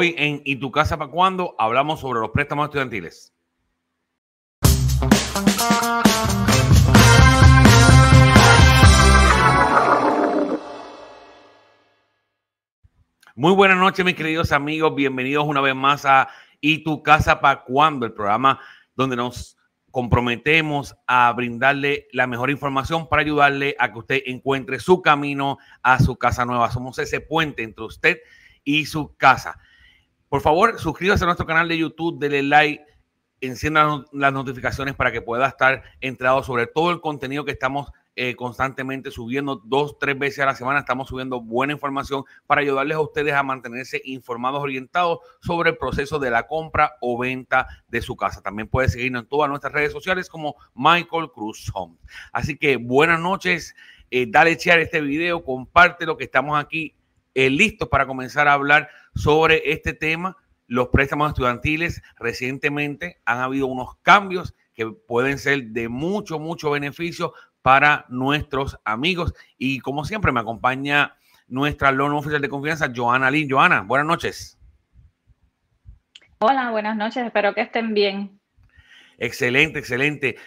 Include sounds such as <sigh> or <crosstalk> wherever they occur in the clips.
Hoy en ¿Y tu casa para cuándo? hablamos sobre los préstamos estudiantiles. Muy buenas noches, mis queridos amigos. Bienvenidos una vez más a ¿Y tu casa para cuándo? El programa donde nos comprometemos a brindarle la mejor información para ayudarle a que usted encuentre su camino a su casa nueva. Somos ese puente entre usted y su casa. Por favor, suscríbase a nuestro canal de YouTube, denle like, encienda las notificaciones para que pueda estar entrado sobre todo el contenido que estamos eh, constantemente subiendo dos, tres veces a la semana. Estamos subiendo buena información para ayudarles a ustedes a mantenerse informados, orientados sobre el proceso de la compra o venta de su casa. También puede seguirnos en todas nuestras redes sociales como Michael Cruz Home. Así que buenas noches. Eh, dale share este video, comparte lo que estamos aquí eh, listos para comenzar a hablar sobre este tema, los préstamos estudiantiles. Recientemente han habido unos cambios que pueden ser de mucho, mucho beneficio para nuestros amigos. Y como siempre, me acompaña nuestra loan oficial de confianza, Joana Lin. Joana, buenas noches. Hola, buenas noches. Espero que estén bien. Excelente, excelente.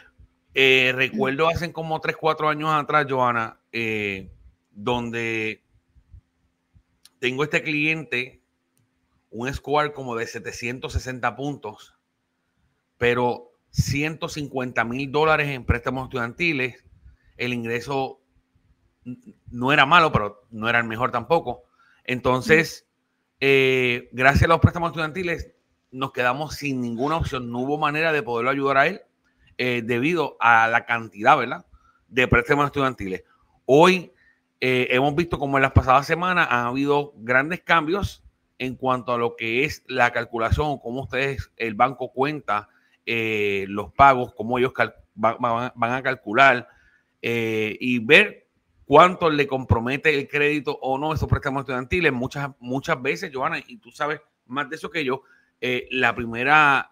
Eh, recuerdo hace como 3, 4 años atrás, Joana, eh, donde tengo este cliente un score como de 760 puntos, pero 150 mil dólares en préstamos estudiantiles. El ingreso no era malo, pero no era el mejor tampoco. Entonces, eh, gracias a los préstamos estudiantiles, nos quedamos sin ninguna opción. No hubo manera de poderlo ayudar a él eh, debido a la cantidad, ¿verdad? De préstamos estudiantiles. Hoy eh, hemos visto como en las pasadas semanas han habido grandes cambios en cuanto a lo que es la calculación cómo ustedes, el banco cuenta eh, los pagos, cómo ellos van, a calcular eh, y ver cuánto le compromete el crédito o no esos préstamos estudiantiles. Muchas, muchas veces, Joana, y tú sabes más de eso que yo, eh, la primera,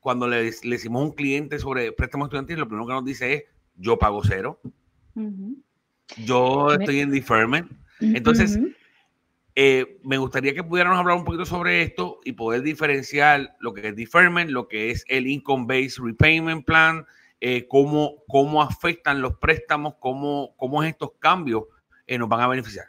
cuando le, le, decimos a un cliente sobre préstamos estudiantiles, lo primero que nos dice es, yo pago cero. Yo estoy en deferment. Entonces, eh, me gustaría que pudiéramos hablar un poquito sobre esto y poder diferenciar lo que es deferment, lo que es el income-based repayment plan, eh, cómo, cómo afectan los préstamos, cómo, cómo estos cambios eh, nos van a beneficiar.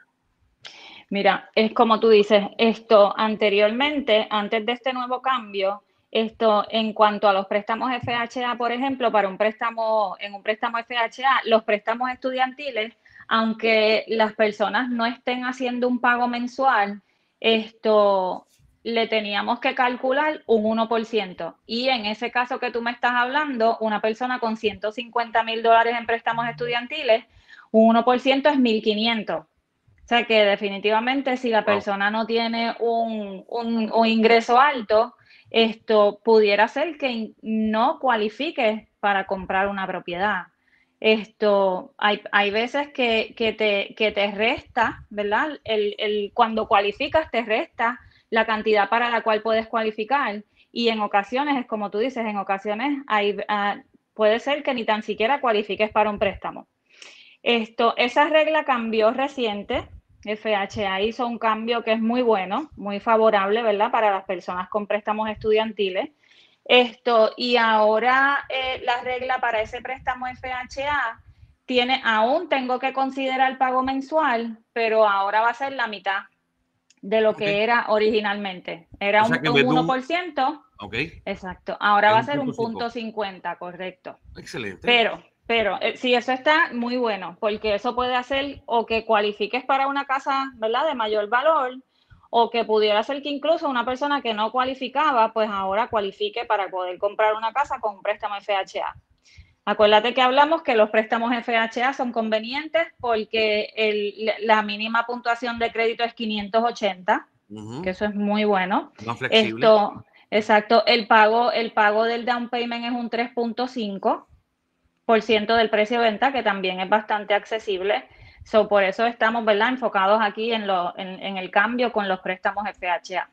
Mira, es como tú dices, esto anteriormente, antes de este nuevo cambio, esto en cuanto a los préstamos FHA, por ejemplo, para un préstamo, en un préstamo FHA, los préstamos estudiantiles aunque las personas no estén haciendo un pago mensual, esto le teníamos que calcular un 1%. Y en ese caso que tú me estás hablando, una persona con 150 mil dólares en préstamos estudiantiles, un 1% es 1.500. O sea que definitivamente si la persona no tiene un, un ingreso alto, esto pudiera ser que no cualifique para comprar una propiedad esto, hay, hay veces que, te, que, te, resta, ¿verdad? El, el, cuando cualificas te resta la cantidad para la cual puedes cualificar. Y en ocasiones, es como tú dices, en ocasiones hay, ah, puede ser que ni tan siquiera cualifiques para un préstamo. Esto, esa regla cambió reciente. FHA hizo un cambio que es muy bueno, muy favorable, ¿verdad? Para las personas con préstamos estudiantiles. Esto, y ahora eh, la regla para ese préstamo FHA tiene, aún tengo que considerar el pago mensual, pero ahora va a ser la mitad de lo que era originalmente. Era un, 1%. Ok. Exacto. Ahora va a ser un punto 50, correcto. Excelente. Pero, pero eh, sí, eso está muy bueno, porque eso puede hacer o que cualifiques para una casa, ¿verdad? De mayor valor, o que pudiera ser que incluso una persona que no cualificaba, pues ahora cualifique para poder comprar una casa con un préstamo FHA. Acuérdate que hablamos que los préstamos FHA son convenientes porque la mínima puntuación de crédito es 580, que eso es muy bueno. Esto, exacto, el pago, el pago del down payment es un 3.5% del precio de venta, que también es bastante accesible. So, por eso estamos ¿verdad? enfocados aquí en, lo, en, el cambio con los préstamos FHA.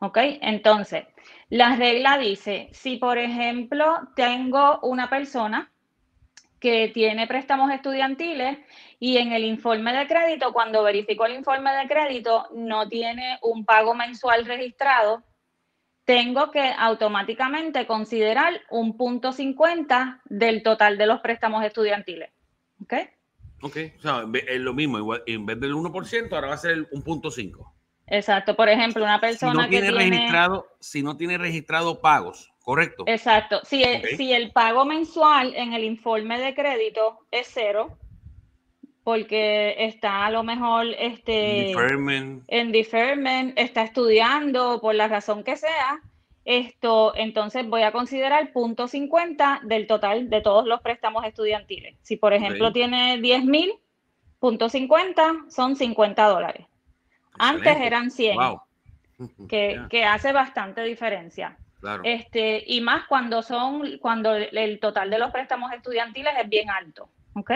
¿Ok? Entonces, la regla dice, si por ejemplo tengo una persona que tiene préstamos estudiantiles y en el informe de crédito, cuando verificó el informe de crédito, no tiene un pago mensual registrado, tengo que automáticamente considerar un punto 50 del total de los préstamos estudiantiles. ¿Ok? Ok, o sea, es lo mismo, igual, en vez del 1%, ahora va a ser un punto 5. Exacto, por ejemplo, una persona si no tiene que tiene... registrado, si no tiene registrado pagos, correcto. Exacto, si, si el pago mensual en el informe de crédito es cero, porque está a lo mejor este, en deferment, está estudiando por la razón que sea, esto, entonces voy a considerar punto 50 del total de todos los préstamos estudiantiles. Si, por ejemplo, tiene 10 mil, punto 50 son 50 dólares. Antes eran 100, <laughs> que, hace bastante diferencia. Este, y más cuando son, cuando el total de los préstamos estudiantiles es bien alto. ¿Ok?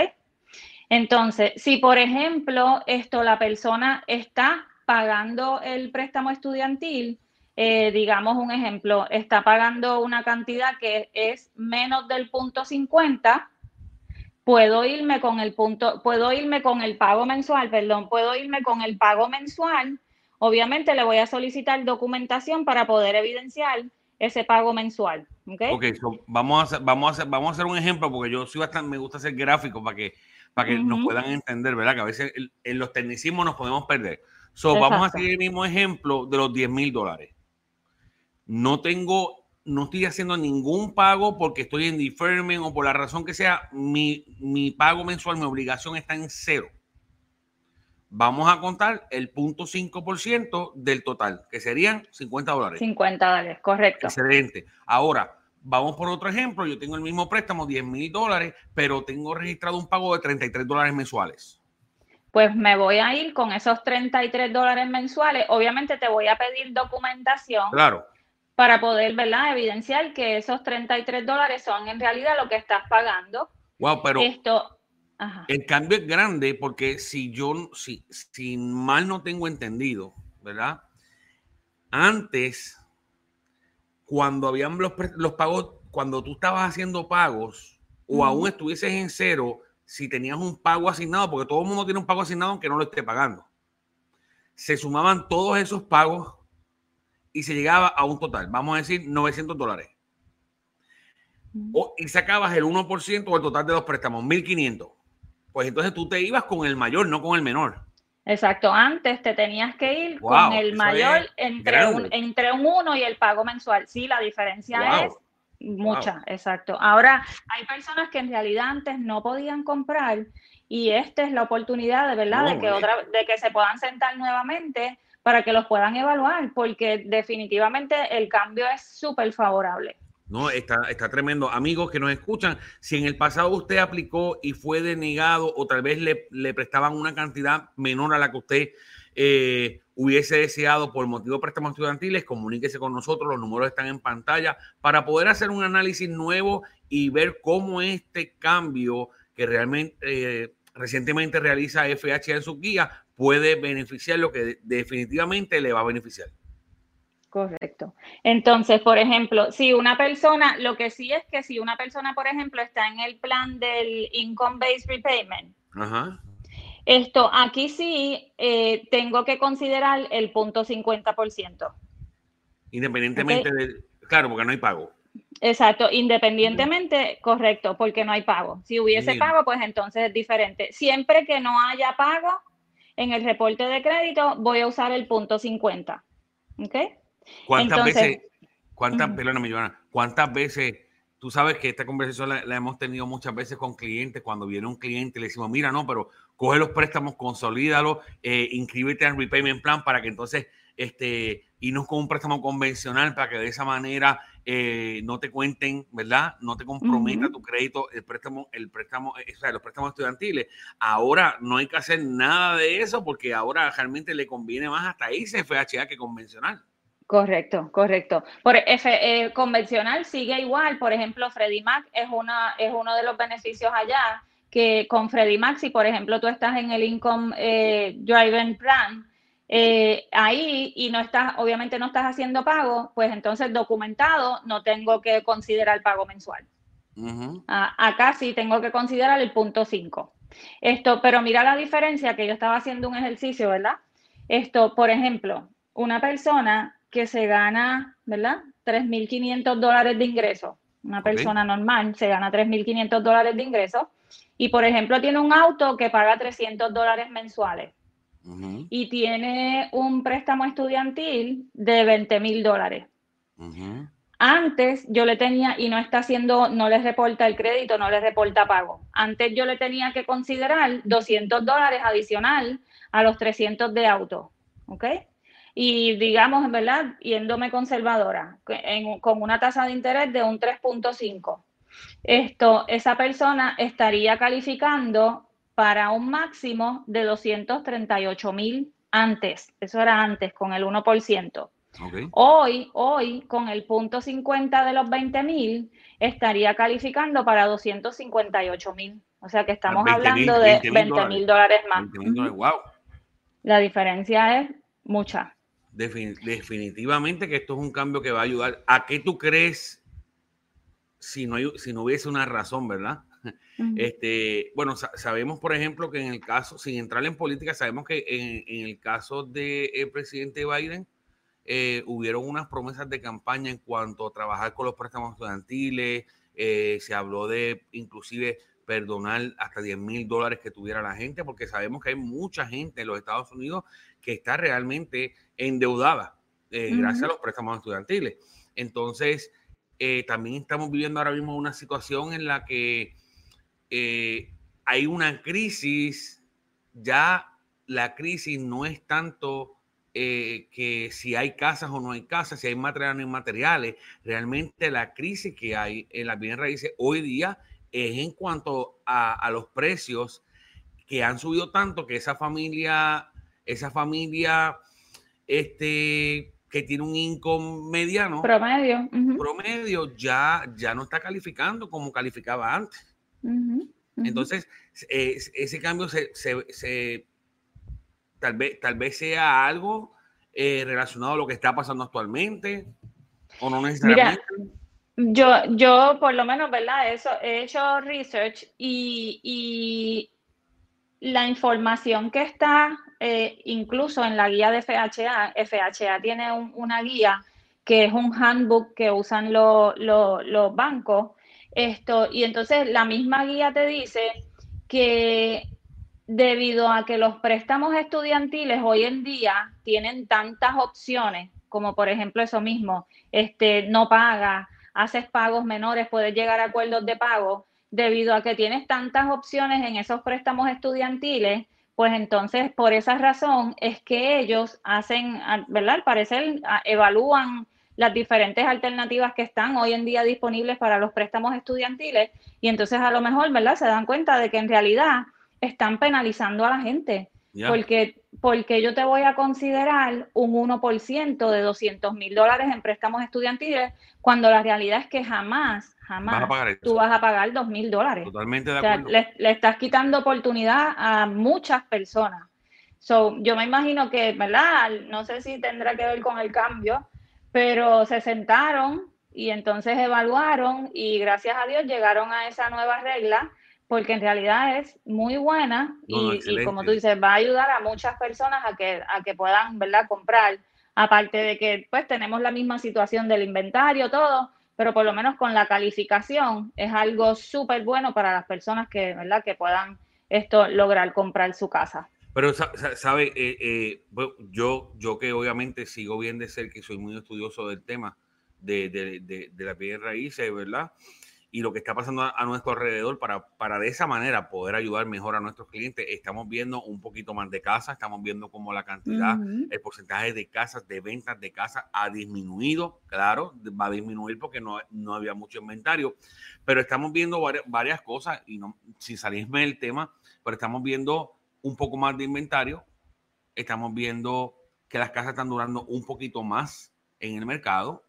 Entonces, si por ejemplo, esto la persona está pagando el préstamo estudiantil, eh, digamos un ejemplo, está pagando una cantidad que es menos del punto 50, puedo irme con el punto, puedo irme con el pago mensual, perdón, puedo irme con el pago mensual. Obviamente le voy a solicitar documentación para poder evidenciar ese pago mensual. Ok, okay vamos, a hacer, vamos, a hacer, vamos a hacer un ejemplo porque yo soy bastante, me gusta hacer gráficos para que para que nos puedan entender, ¿verdad? Que a veces en los tecnicismos nos podemos perder. So, vamos a seguir el mismo ejemplo de los 10 mil dólares. No tengo, no estoy haciendo ningún pago porque estoy en deferment o por la razón que sea, mi, mi pago mensual, mi obligación está en cero. Vamos a contar el punto 5% del total, que serían 50 dólares. 50 dólares, correcto. Excelente. Ahora, Vamos por otro ejemplo, yo tengo el mismo préstamo, 10 mil dólares, pero tengo registrado un pago de 33 dólares mensuales. Pues me voy a ir con esos 33 dólares mensuales. Obviamente te voy a pedir documentación. Claro. Para poder, ¿verdad? Evidenciar que esos 33 dólares son en realidad lo que estás pagando. Wow, pero Esto, el cambio es grande porque si yo, si, si mal no tengo entendido, ¿verdad? Antes cuando habían los, los pagos, cuando tú estabas haciendo pagos o aún estuvieses en cero, si tenías un pago asignado, porque todo el mundo tiene un pago asignado aunque no lo esté pagando, se sumaban todos esos pagos y se llegaba a un total, vamos a decir 900 dólares. O, y sacabas el 1% o el total de los préstamos, 1500. Pues entonces tú te ibas con el mayor, no con el menor. Exacto, antes te tenías que ir con el mayor entre un, entre un 1 y el pago mensual. Sí, la diferencia es mucha, exacto. Ahora, hay personas que en realidad antes no podían comprar y esta es la oportunidad de verdad de que otra de que se puedan sentar nuevamente para que los puedan evaluar, porque definitivamente el cambio es súper favorable. No, está, está tremendo. Amigos que nos escuchan, si en el pasado usted aplicó y fue denegado o tal vez le, prestaban una cantidad menor a la que usted eh, hubiese deseado por motivo de préstamos estudiantiles, comuníquese con nosotros, los números están en pantalla para poder hacer un análisis nuevo y ver cómo este cambio que realmente eh, recientemente realiza FH en su guía puede beneficiar lo que definitivamente le va a beneficiar. Correcto. Entonces, por ejemplo, si una persona, lo que sí es que si una persona, por ejemplo, está en el plan del Income Based Repayment, esto aquí sí eh, tengo que considerar el punto 50%. Independientemente de, claro, porque no hay pago. Exacto, independientemente, correcto, porque no hay pago. Si hubiese pago, pues entonces es diferente. Siempre que no haya pago en el reporte de crédito, voy a usar el punto 50. ¿Ok? ¿Cuántas veces, cuántas, perdóname, Joana, cuántas veces, tú sabes que esta conversación la, hemos tenido muchas veces con clientes, cuando viene un cliente le decimos, mira, no, pero coge los préstamos, consolídalo, eh, inscríbete en Repayment Plan para que entonces, este, irnos con un préstamo convencional para que de esa manera eh, no te cuenten, ¿verdad? No te comprometa tu crédito, el préstamo, el préstamo, eh, o sea, los préstamos estudiantiles. Ahora no hay que hacer nada de eso porque ahora realmente le conviene más hasta irse FHA que convencional. Correcto, correcto. Por F, eh, convencional sigue igual. Por ejemplo, Freddy Mac es, una, es uno de los beneficios allá que con Freddy Mac, si por ejemplo tú estás en el Income eh, Driving Plan, eh, ahí y no estás, obviamente no estás haciendo pago, pues entonces documentado no tengo que considerar pago mensual. acá sí tengo que considerar el punto 5. Esto, pero mira la diferencia que yo estaba haciendo un ejercicio, ¿verdad? Esto, por ejemplo, una persona que se gana, ¿verdad? 3.500 dólares de ingreso. Una persona normal se gana 3.500 dólares de ingreso y, por ejemplo, tiene un auto que paga 300 dólares mensuales y tiene un préstamo estudiantil de 20 mil dólares. Antes yo le tenía, y no está haciendo, no le reporta el crédito, no le reporta pago. Antes yo le tenía que considerar 200 dólares adicional a los 300 de auto. ¿Ok? Y digamos, ¿verdad? Yéndome conservadora, con una tasa de interés de un 3.5. Esto, esa persona estaría calificando para un máximo de 238 mil antes. Eso era antes, con el 1%. Hoy, hoy, con el punto 50 de los 20 mil, estaría calificando para 258 mil. O sea que estamos hablando de 20 mil dólares más. La diferencia es mucha. definitivamente que esto es un cambio que va a ayudar. ¿A qué tú crees si no, si no hubiese una razón, verdad? Este, bueno, sabemos, por ejemplo, que en el caso, sin entrar en política, sabemos que en, el caso del presidente Biden, eh, hubieron unas promesas de campaña en cuanto a trabajar con los préstamos estudiantiles, eh, se habló de inclusive perdonar hasta 10 mil dólares que tuviera la gente, porque sabemos que hay mucha gente en los Estados Unidos que está realmente endeudada eh, gracias a los préstamos estudiantiles. Entonces, también estamos viviendo ahora mismo una situación en la que hay una crisis, ya la crisis no es tanto eh, que si hay casas o no hay casas, si hay materiales o no hay materiales. Realmente la crisis que hay en las bienes raíces hoy día es en cuanto a, los precios que han subido tanto que esa familia, esa familia este, que tiene un income mediano, promedio, promedio ya, ya no está calificando como calificaba antes. Entonces, ese cambio se tal vez, tal vez sea algo eh, relacionado a lo que está pasando actualmente o no necesariamente. yo, yo por lo menos, ¿verdad? Eso, he hecho research y, la información que está eh, incluso en la guía de FHA, FHA tiene una guía que es un handbook que usan los bancos. Esto, y entonces la misma guía te dice que debido a que los préstamos estudiantiles hoy en día tienen tantas opciones, como por ejemplo eso mismo, este, no paga, haces pagos menores, puedes llegar a acuerdos de pago, debido a que tienes tantas opciones en esos préstamos estudiantiles, pues entonces por esa razón es que ellos hacen, ¿verdad? Al parecer evalúan las diferentes alternativas que están hoy en día disponibles para los préstamos estudiantiles y entonces a lo mejor, ¿verdad? Se dan cuenta de que en realidad están penalizando a la gente. Porque, porque yo te voy a considerar un 1% de 200 mil dólares en préstamos estudiantiles, cuando la realidad es que jamás, jamás tú vas a pagar 2 mil dólares. Totalmente de acuerdo. le, estás quitando oportunidad a muchas personas. So, yo me imagino que, ¿verdad? No sé si tendrá que ver con el cambio, pero se sentaron y entonces evaluaron y gracias a Dios llegaron a esa nueva regla porque en realidad es muy buena y, como tú dices, va a ayudar a muchas personas a que, a que puedan, ¿verdad?, comprar. Aparte de que, pues, tenemos la misma situación del inventario, todo, pero por lo menos con la calificación es algo súper bueno para las personas que, ¿verdad?, que puedan esto lograr comprar su casa. Pero, ¿sabe? Eh, eh, yo, yo que obviamente sigo bien de ser que soy muy estudioso del tema de, de, de, de las bienes raíces, ¿verdad? y lo que está pasando a, nuestro alrededor para, para de esa manera poder ayudar mejor a nuestros clientes. Estamos viendo un poquito más de casas, estamos viendo cómo la cantidad, el porcentaje de casas, de ventas de casas ha disminuido, claro, va a disminuir porque no, no había mucho inventario, pero estamos viendo varias, cosas y no, sin salirme del tema, pero estamos viendo un poco más de inventario, estamos viendo que las casas están durando un poquito más en el mercado,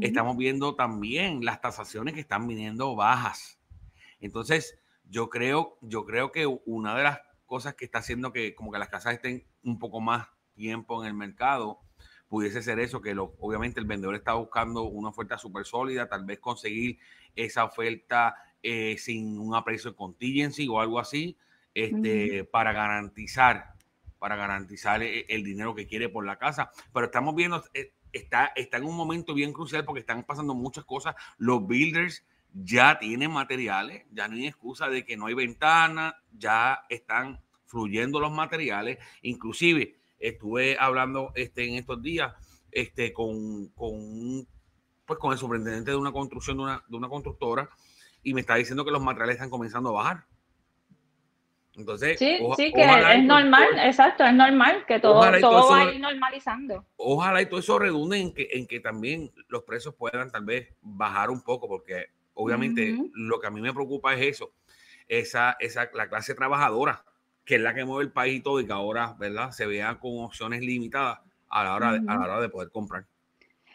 Estamos viendo también las tasaciones que están viniendo bajas. Entonces, yo creo, yo creo que una de las cosas que está haciendo que como que las casas estén un poco más tiempo en el mercado, pudiese ser eso, que lo, obviamente el vendedor está buscando una oferta súper sólida, tal vez conseguir esa oferta eh, sin un aprecio de contingency o algo así, este, para garantizar, para garantizar el, el, dinero que quiere por la casa. Pero estamos viendo, eh, está, está en un momento bien crucial porque están pasando muchas cosas. Los builders ya tienen materiales, ya no hay excusa de que no hay ventana, ya están fluyendo los materiales. Inclusive estuve hablando este, en estos días este, con, con, pues, con el superintendente de una construcción, de una, de una constructora, y me está diciendo que los materiales están comenzando a bajar. Entonces, sí, sí, que es normal, exacto, es normal que todo, todo, va a ir normalizando. Ojalá y todo eso redunde en que, en que también los precios puedan tal vez bajar un poco, porque obviamente lo que a mí me preocupa es eso, esa, esa, la clase trabajadora, que es la que mueve el país y todo, y que ahora, ¿verdad?, se vea con opciones limitadas a la hora, de, a la hora de poder comprar.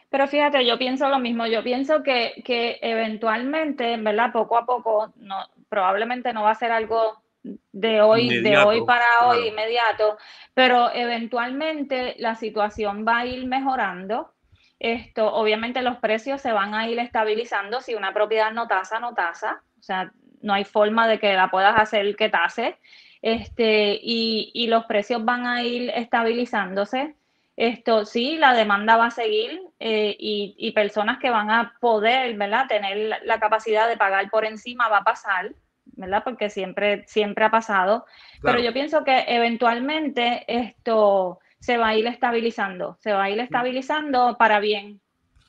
Pero fíjate, yo pienso lo mismo, yo pienso que, que eventualmente, ¿verdad? Poco a poco, no, probablemente no va a ser algo de hoy, de hoy para hoy, inmediato, pero eventualmente la situación va a ir mejorando. Esto, obviamente los precios se van a ir estabilizando si una propiedad no tasa, no tasa, o sea, no hay forma de que la puedas hacer que tase, este, y, y los precios van a ir estabilizándose. Esto sí, la demanda va a seguir eh, y, y, personas que van a poder, ¿verdad? Tener la capacidad de pagar por encima va a pasar. ¿Verdad? Porque siempre, siempre ha pasado. Pero yo pienso que eventualmente esto se va a ir estabilizando, se va a ir estabilizando para bien.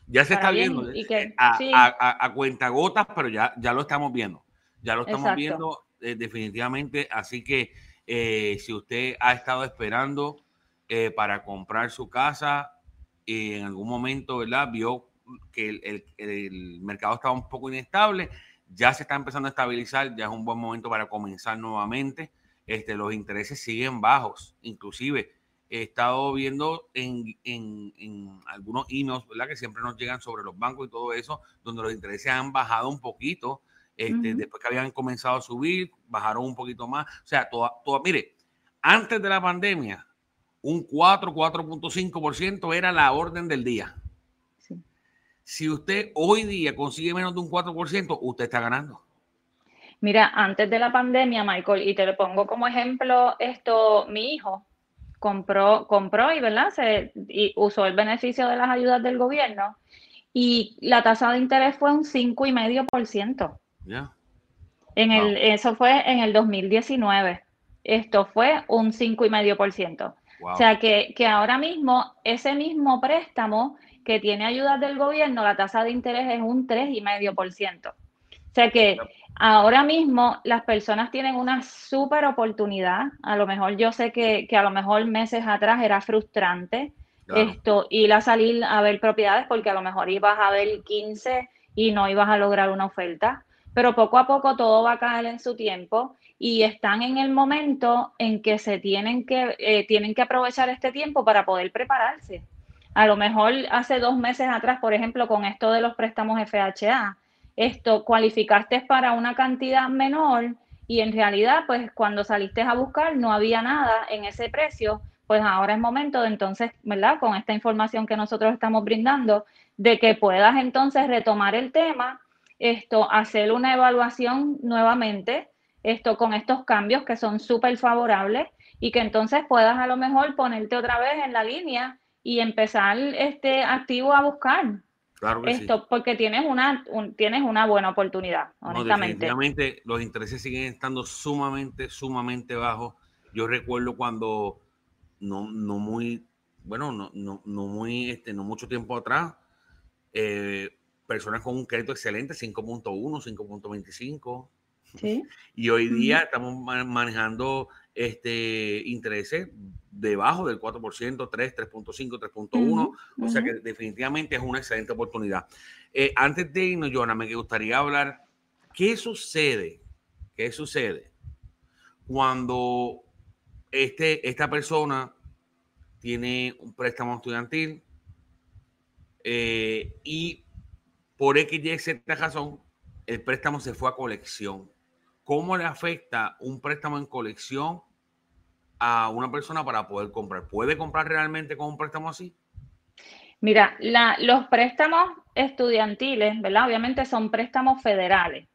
Ya se está viendo. Eh, a, cuenta gotas, pero ya, ya lo estamos viendo. Ya lo estamos viendo eh, definitivamente. Así que eh, si usted ha estado esperando para comprar su casa y en algún momento, ¿verdad? Vio que el, el mercado estaba un poco inestable ya se está empezando a estabilizar, ya es un buen momento para comenzar nuevamente. Este, los intereses siguen bajos, inclusive he estado viendo en, en, algunos emails, ¿verdad? Que siempre nos llegan sobre los bancos y todo eso, donde los intereses han bajado un poquito, este, después que habían comenzado a subir, bajaron un poquito más. O sea, toda, toda, mire, antes de la pandemia, un 4, 4.5% era la orden del día. Si usted hoy día consigue menos de un 4%, usted está ganando. Mira, antes de la pandemia, Michael, y te lo pongo como ejemplo, esto, mi hijo compró, compró y, ¿verdad? Se, y usó el beneficio de las ayudas del gobierno y la tasa de interés fue un 5,5%. Ya. En el, Eso fue en el 2019. Esto fue un 5,5%. O sea que, que ahora mismo ese mismo préstamo que tiene ayudas del gobierno, la tasa de interés es un 3,5%. O sea que ahora mismo las personas tienen una súper oportunidad. A lo mejor yo sé que, a lo mejor meses atrás era frustrante esto, ir a salir a ver propiedades porque a lo mejor ibas a ver 15 y no ibas a lograr una oferta. Pero poco a poco todo va a caer en su tiempo y están en el momento en que se tienen que, eh, tienen que aprovechar este tiempo para poder prepararse. A lo mejor hace dos meses atrás, por ejemplo, con esto de los préstamos FHA, esto cualificaste para una cantidad menor y en realidad, pues cuando saliste a buscar no había nada en ese precio, pues ahora es momento de entonces, ¿verdad? Con esta información que nosotros estamos brindando, de que puedas entonces retomar el tema, esto, hacer una evaluación nuevamente, esto con estos cambios que son súper favorables y que entonces puedas a lo mejor ponerte otra vez en la línea y empezar este activo a buscar. Claro esto, porque tienes una, tienes una buena oportunidad, honestamente. definitivamente los intereses siguen estando sumamente, sumamente bajos. Yo recuerdo cuando no, no muy, bueno, no, no, no muy, este, no mucho tiempo atrás, eh, personas con un crédito excelente, 5.1, 5.25. ¿Sí? Y hoy día estamos manejando este intereses debajo del 4%, 3, 3.5, 3.1. O sea que definitivamente es una excelente oportunidad. Eh, antes de irnos, Jonah, me gustaría hablar, ¿qué sucede? ¿Qué sucede cuando este, esta persona tiene un préstamo estudiantil eh, y por X, Y, Z razón, el préstamo se fue a colección? ¿Cómo le afecta un préstamo en colección a una persona para poder comprar. ¿Puede comprar realmente con un préstamo así? Mira, los préstamos estudiantiles, ¿verdad? Obviamente son préstamos federales.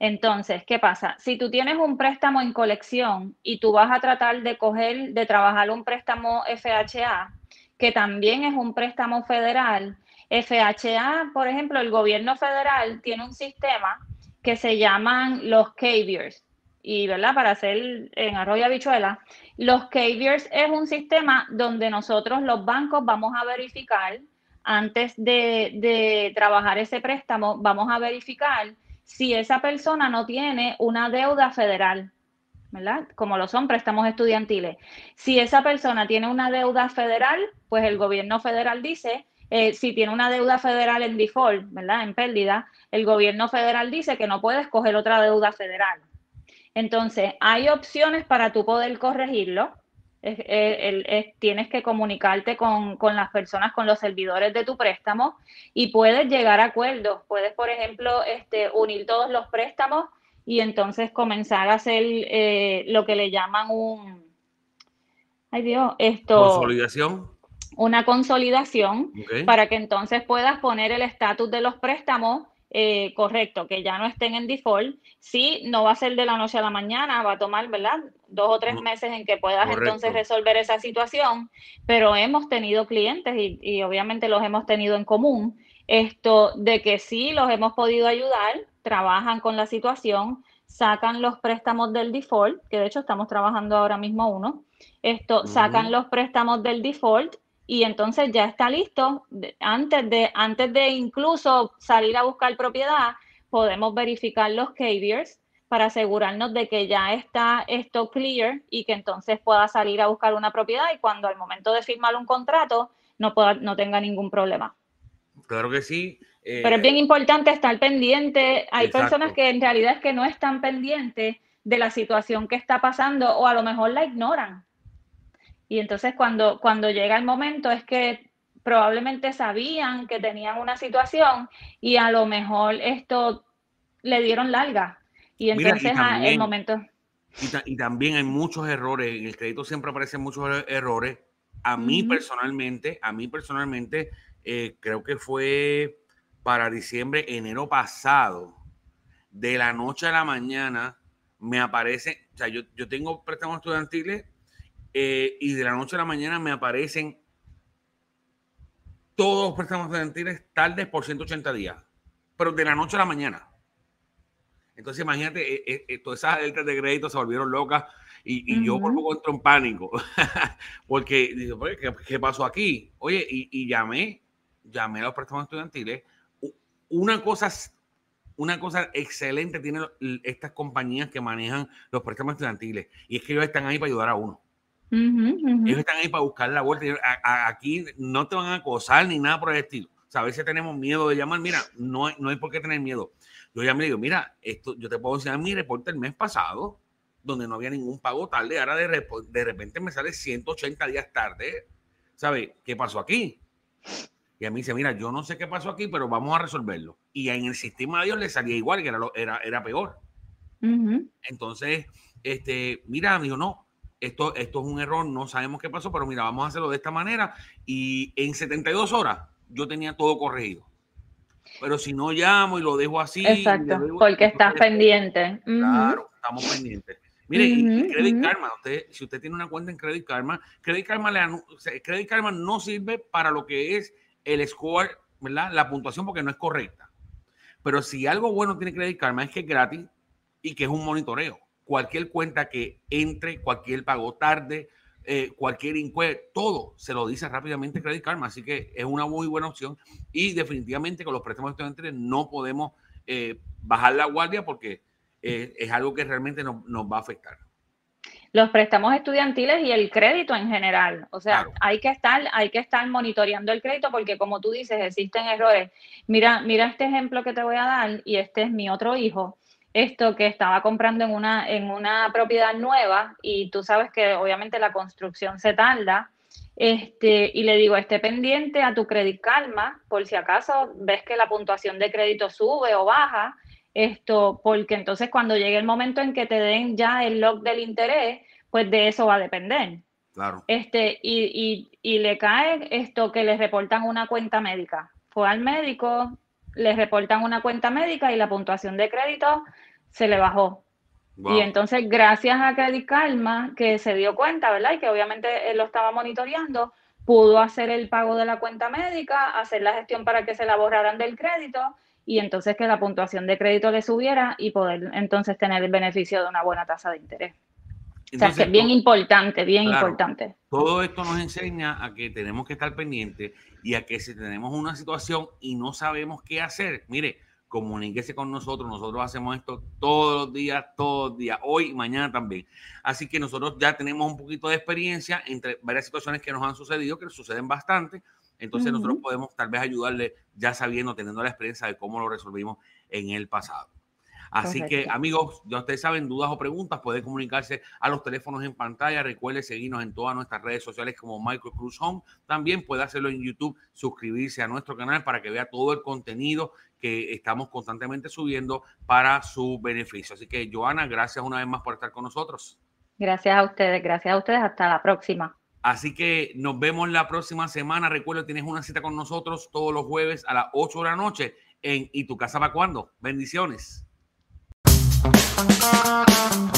Entonces, ¿qué pasa? Si tú tienes un préstamo en colección y tú vas a tratar de coger, de trabajar un préstamo FHA, que también es un préstamo federal, FHA, por ejemplo, el gobierno federal tiene un sistema que se llaman los caviers. Y, ¿verdad? Para hacer en Arroyo Habichuela, los caviers es un sistema donde nosotros, los bancos, vamos a verificar, antes de, de trabajar ese préstamo, vamos a verificar si esa persona no tiene una deuda federal, ¿verdad? Como lo son préstamos estudiantiles. Si esa persona tiene una deuda federal, pues el gobierno federal dice, eh, si tiene una deuda federal en default, ¿verdad? En pérdida, el gobierno federal dice que no puede escoger otra deuda federal. Entonces, hay opciones para tú poder corregirlo tienes que comunicarte con, las personas, con los servidores de tu préstamo y puedes llegar a acuerdos. Puedes, por ejemplo, este, unir todos los préstamos y entonces comenzar a hacer eh, lo que le llaman un... Ay Dios, esto... Consolidación. Una consolidación para que entonces puedas poner el estatus de los préstamos eh, correcto, que ya no estén en default. Sí, no va a ser de la noche a la mañana, va a tomar, ¿verdad? Dos o tres meses en que puedas entonces resolver esa situación, pero hemos tenido clientes y, obviamente los hemos tenido en común, esto de que sí los hemos podido ayudar, trabajan con la situación, sacan los préstamos del default, que de hecho estamos trabajando ahora mismo uno, esto, sacan los préstamos del default y entonces ya está listo. Antes de, antes de incluso salir a buscar propiedad, podemos verificar los caviers para asegurarnos de que ya está esto clear y que entonces pueda salir a buscar una propiedad y cuando al momento de firmar un contrato no, pueda, no tenga ningún problema. Claro que sí. Eh, Pero es bien importante estar pendiente. Hay personas que en realidad es que no están pendientes de la situación que está pasando o a lo mejor la ignoran. Y entonces cuando, cuando llega el momento es que probablemente sabían que tenían una situación y a lo mejor esto le dieron larga. Y entonces el momento... Y, también hay muchos errores, en el crédito siempre aparecen muchos er-, errores. A mí personalmente, a mí personalmente, eh, creo que fue para diciembre, enero pasado, de la noche a la mañana, me aparece, o sea, yo, yo tengo préstamos estudiantiles eh, y de la noche a la mañana me aparecen todos los préstamos estudiantiles tardes por 180 días, pero de la noche a la mañana. Entonces, imagínate, eh, eh, todas esas alertas de crédito se volvieron locas y, yo por poco entro en pánico. <laughs> Porque, digo, ¿qué, ¿qué, pasó aquí? Oye, y, y, llamé, llamé a los préstamos estudiantiles. Una cosa, una cosa excelente tienen estas compañías que manejan los préstamos estudiantiles y es que ellos están ahí para ayudar a uno. Ellos están ahí para buscar la vuelta. aquí no te van a acosar ni nada por el estilo. a veces tenemos miedo de llamar. Mira, no, no hay por qué tener miedo. Yo ya me digo, mira, esto, yo te puedo enseñar mi reporte el mes pasado, donde no había ningún pago tarde. Ahora de, de repente me sale 180 días tarde. ¿Sabes qué pasó aquí? Y a mí dice, mira, yo no sé qué pasó aquí, pero vamos a resolverlo. Y en el sistema de Dios le salía igual, que era, era, era peor. Entonces, este, mira, me dijo, no, esto, esto es un error, no sabemos qué pasó, pero mira, vamos a hacerlo de esta manera. Y en 72 horas yo tenía todo corregido. Pero si no llamo y lo dejo así. Exacto, porque estás pendiente. Claro, estamos pendientes. Mire, y Credit Karma, usted, si usted tiene una cuenta en Credit Karma, Credit Karma, le, Credit Karma no sirve para lo que es el score, ¿verdad? La puntuación porque no es correcta. Pero si algo bueno tiene Credit Karma es que es gratis y que es un monitoreo cualquier cuenta que entre, cualquier pago tarde, eh, cualquier incuerdo, todo se lo dice rápidamente Credit Karma. Así que es una muy buena opción. Y definitivamente con los préstamos estudiantiles no podemos eh, bajar la guardia porque eh, es algo que realmente nos, va a afectar. Los préstamos estudiantiles y el crédito en general. O sea, hay que estar, hay que estar monitoreando el crédito porque como tú dices, existen errores. Mira, mira este ejemplo que te voy a dar, y este es mi otro hijo esto que estaba comprando en una, en una propiedad nueva y tú sabes que obviamente la construcción se tarda. Este, y le digo, esté pendiente a tu Credit Karma, por si acaso ves que la puntuación de crédito sube o baja, esto, porque entonces cuando llegue el momento en que te den ya el log del interés, pues de eso va a depender. Claro. Este, y, y, le cae esto que le reportan una cuenta médica. Fue al médico, le reportan una cuenta médica y la puntuación de crédito se le bajó. Y entonces, gracias a Credit Karma, que se dio cuenta, ¿verdad? Y que obviamente él lo estaba monitoreando, pudo hacer el pago de la cuenta médica, hacer la gestión para que se la borraran del crédito y entonces que la puntuación de crédito le subiera y poder entonces tener el beneficio de una buena tasa de interés. o sea, que es bien importante, bien importante. Todo esto nos enseña a que tenemos que estar pendientes y a que si tenemos una situación y no sabemos qué hacer, mire, comuníquese con nosotros. Nosotros hacemos esto todos los días, todos los días, hoy y mañana también. Así que nosotros ya tenemos un poquito de experiencia entre varias situaciones que nos han sucedido, que suceden bastante. Entonces nosotros podemos tal vez ayudarle ya sabiendo, teniendo la experiencia de cómo lo resolvimos en el pasado. Así que, amigos, ya ustedes saben, dudas o preguntas, pueden comunicarse a los teléfonos en pantalla. Recuerde seguirnos en todas nuestras redes sociales como Michael Cruz Home. También puede hacerlo en YouTube, suscribirse a nuestro canal para que vea todo el contenido que estamos constantemente subiendo para su beneficio. Así que, Joana, gracias una vez más por estar con nosotros. Gracias a ustedes, gracias a ustedes. Hasta la próxima. Así que nos vemos la próxima semana. Recuerda, tienes una cita con nosotros todos los jueves a las 8 de la noche en ¿Y tu casa para cuándo? Bendiciones. Thank you.